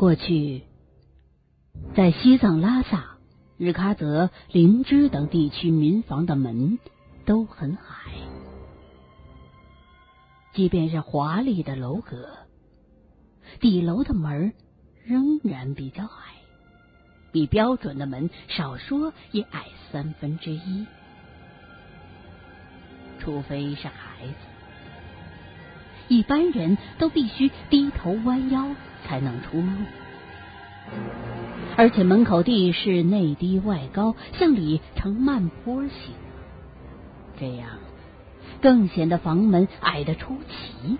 过去，在西藏拉萨、日喀则、林芝等地区民房的门都很矮，即便是华丽的楼阁，底楼的门仍然比较矮，比标准的门少说也矮三分之一。除非是孩子，一般人都必须低头弯腰才能出入。而且门口地势内低外高，向里呈慢坡形，这样更显得房门矮得出奇，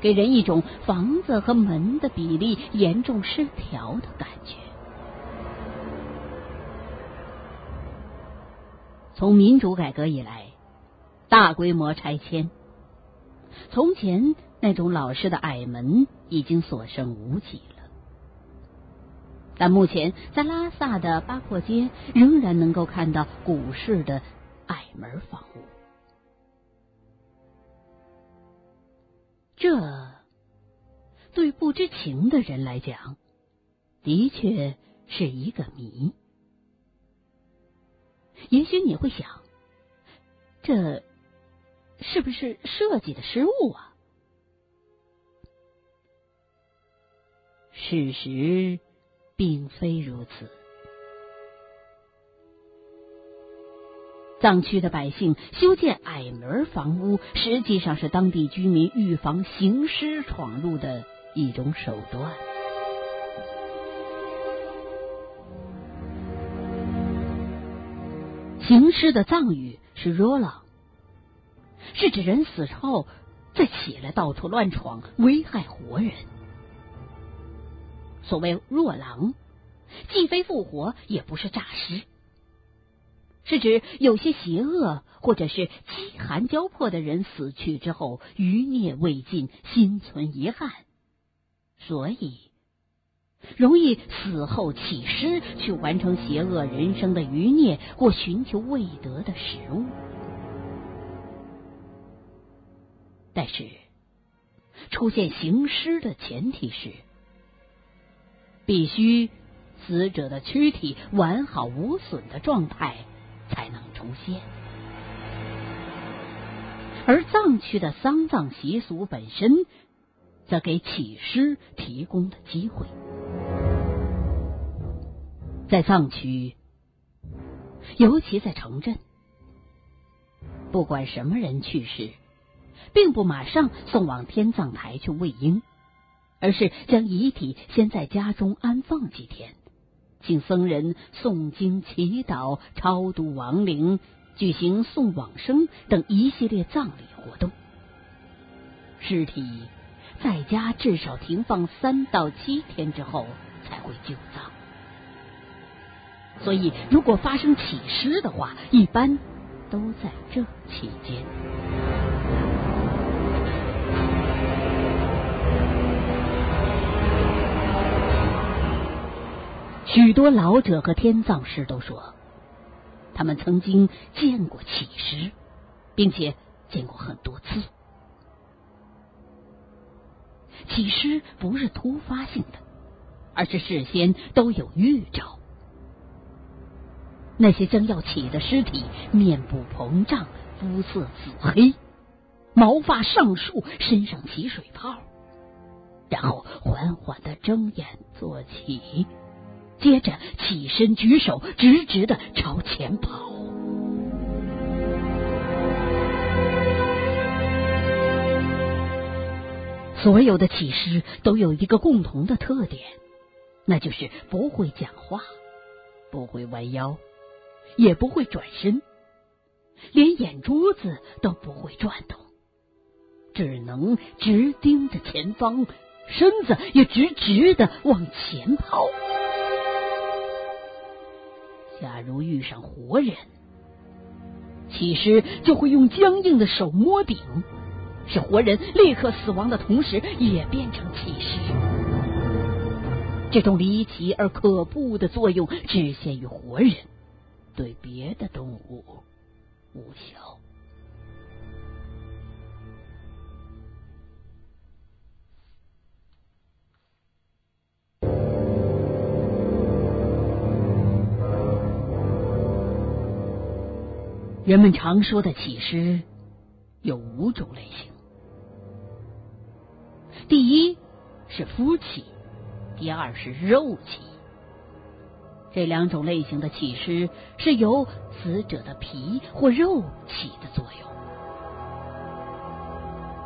给人一种房子和门的比例严重失调的感觉。从民主改革以来。大规模拆迁，从前那种老式的矮门已经所剩无几了。但目前在拉萨的八廓街仍然能够看到古式的矮门房屋，这对不知情的人来讲，的确是一个谜。也许你会想，这。是不是设计的失误啊？事实并非如此。藏区的百姓修建矮门房屋，实际上是当地居民预防行尸闯入的一种手段。行尸的藏语是 “rola”。是指人死后再起来到处乱闯，危害活人。所谓弱狼，既非复活，也不是诈尸，是指有些邪恶或者是饥寒交迫的人死去之后余孽未尽，心存遗憾，所以容易死后起尸，去完成邪恶人生的余孽，或寻求未得的食物。但是，出现行尸的前提是，必须死者的躯体完好无损的状态才能出现。而藏区的丧葬习俗本身，则给起尸提供了机会。在藏区，尤其在城镇，不管什么人去世。并不马上送往天葬台去喂鹰，而是将遗体先在家中安放几天，请僧人诵经祈祷、超度亡灵、举行送往生等一系列葬礼活动。尸体在家至少停放三到七天之后才会就葬。所以，如果发生起尸的话，一般都在这期间。许多老者和天葬师都说，他们曾经见过起尸，并且见过很多次。起尸不是突发性的，而是事先都有预兆。那些将要起的尸体，面部膨胀，肤色紫黑，毛发上竖，身上起水泡，然后缓缓的睁眼坐起。接着起身举手，直直的朝前跑。所有的起尸都有一个共同的特点，那就是不会讲话，不会弯腰，也不会转身，连眼珠子都不会转动，只能直盯着前方，身子也直直的往前跑。假如遇上活人，起尸就会用僵硬的手摸顶，使活人立刻死亡的同时也变成起尸。这种离奇而可怖的作用只限于活人，对别的动物无效。人们常说的起尸有五种类型：第一是肤起，第二是肉起。这两种类型的起尸是由死者的皮或肉起的作用。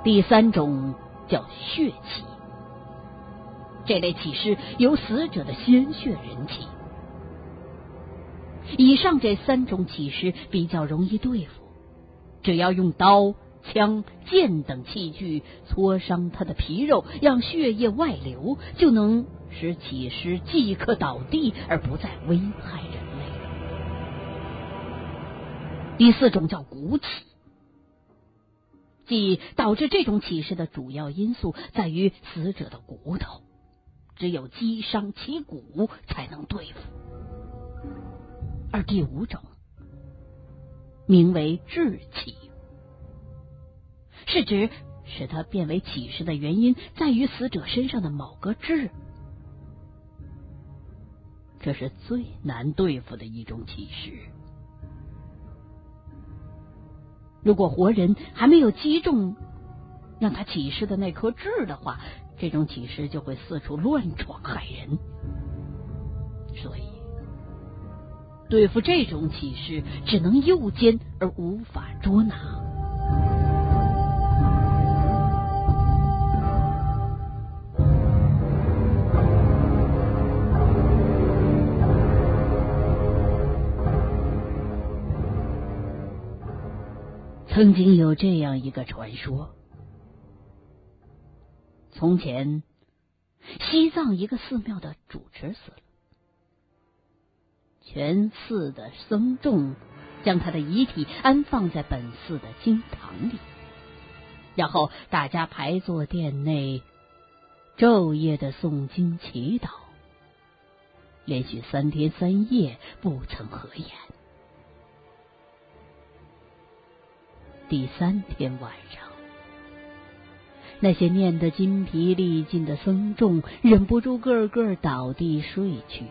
第三种叫血气，这类起尸由死者的鲜血引起。以上这三种起尸比较容易对付，只要用刀、枪、剑等器具挫伤他的皮肉，让血液外流，就能使起尸即刻倒地，而不再危害人类。第四种叫骨起，即导致这种起尸的主要因素在于死者的骨头，只有击伤其骨才能对付。而第五种名为志气，是指使他变为启示的原因在于死者身上的某个痣，这是最难对付的一种启示。如果活人还没有击中让他启示的那颗痣的话，这种启示就会四处乱闯害人，所以。对付这种启示，只能诱奸而无法捉拿。曾经有这样一个传说：从前，西藏一个寺庙的主持死了。全寺的僧众将他的遗体安放在本寺的经堂里，然后大家排坐殿内，昼夜的诵经祈祷，连续三天三夜不曾合眼。第三天晚上，那些念得筋疲力尽的僧众忍不住个个倒地睡去。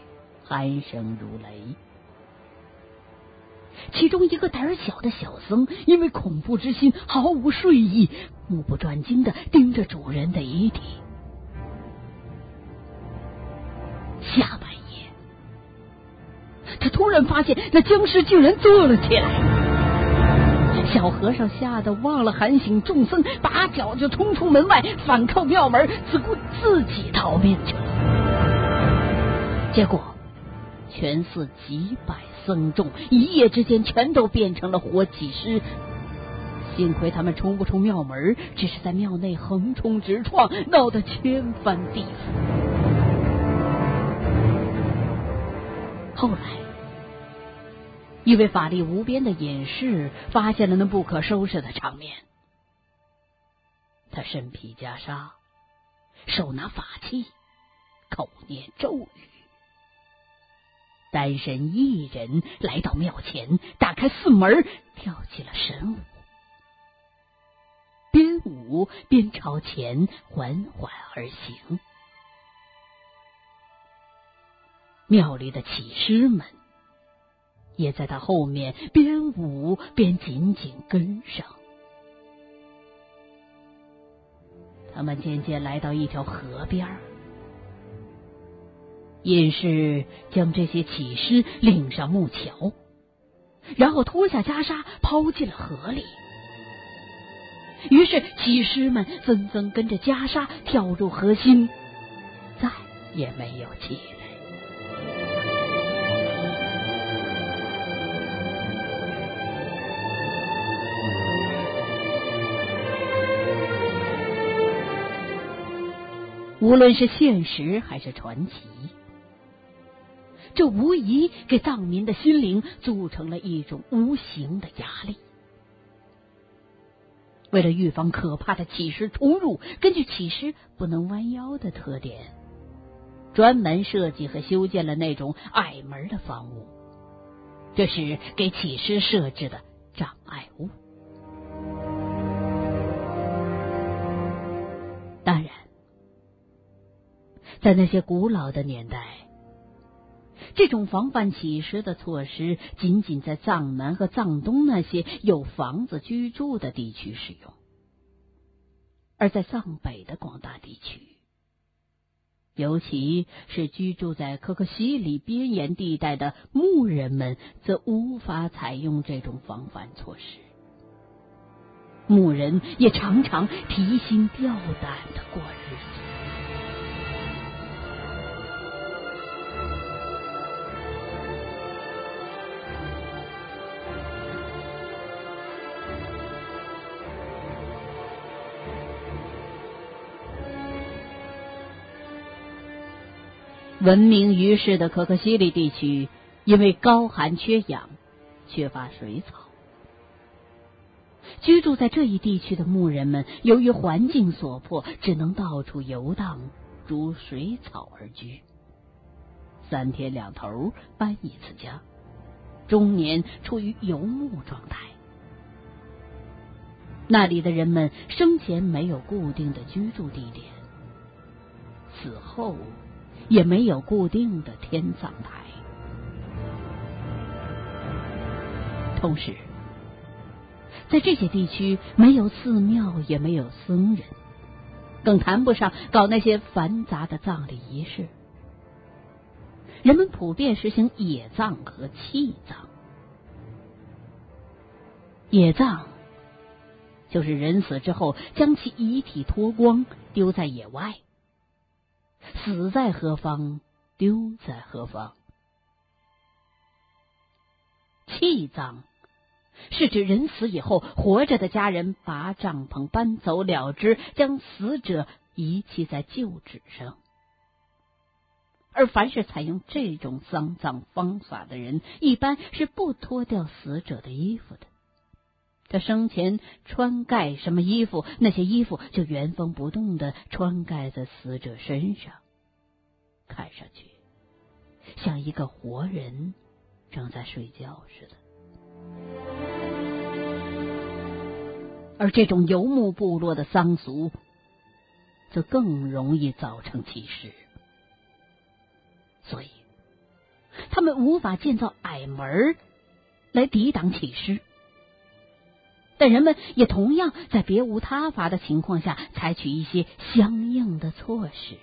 鼾声如雷，其中一个胆小的小僧因为恐怖之心毫无睡意，目不转睛的盯着主人的遗体。下半夜，他突然发现那僵尸居然坐了起来，小和尚吓得忘了喊醒众僧，拔脚就冲出门外，反扣庙门，自顾自己逃命去了。结果。全寺几百僧众一夜之间全都变成了活体尸，幸亏他们冲不出庙门，只是在庙内横冲直撞，闹得天翻地覆。后来，一位法力无边的隐士发现了那不可收拾的场面，他身披袈裟，手拿法器，口念咒语。单身一人来到庙前，打开寺门，跳起了神舞，边舞边朝前缓缓而行。庙里的起师们也在他后面边舞边紧紧跟上。他们渐渐来到一条河边儿。隐士将这些起尸领上木桥，然后脱下袈裟抛进了河里。于是起尸们纷纷跟着袈裟跳入河心，再也没有起来。无论是现实还是传奇。这无疑给藏民的心灵组成了一种无形的压力。为了预防可怕的起尸冲入，根据起尸不能弯腰的特点，专门设计和修建了那种矮门的房屋，这是给起尸设置的障碍物。当然，在那些古老的年代。这种防范起尸的措施仅仅在藏南和藏东那些有房子居住的地区使用，而在藏北的广大地区，尤其是居住在可可西里边沿地带的牧人们，则无法采用这种防范措施。牧人也常常提心吊胆的过日子。闻名于世的可可西里地区，因为高寒缺氧，缺乏水草。居住在这一地区的牧人们，由于环境所迫，只能到处游荡，逐水草而居。三天两头搬一次家，终年处于游牧状态。那里的人们生前没有固定的居住地点，死后。也没有固定的天葬台，同时，在这些地区没有寺庙，也没有僧人，更谈不上搞那些繁杂的葬礼仪式。人们普遍实行野葬和弃葬。野葬就是人死之后将其遗体脱光，丢在野外。死在何方，丢在何方？弃葬是指人死以后，活着的家人把帐篷搬走了之，将死者遗弃在旧址上。而凡是采用这种丧葬方法的人，一般是不脱掉死者的衣服的。他生前穿盖什么衣服，那些衣服就原封不动的穿盖在死者身上，看上去像一个活人正在睡觉似的。而这种游牧部落的丧俗，则更容易造成歧视，所以他们无法建造矮门来抵挡起尸。但人们也同样在别无他法的情况下，采取一些相应的措施。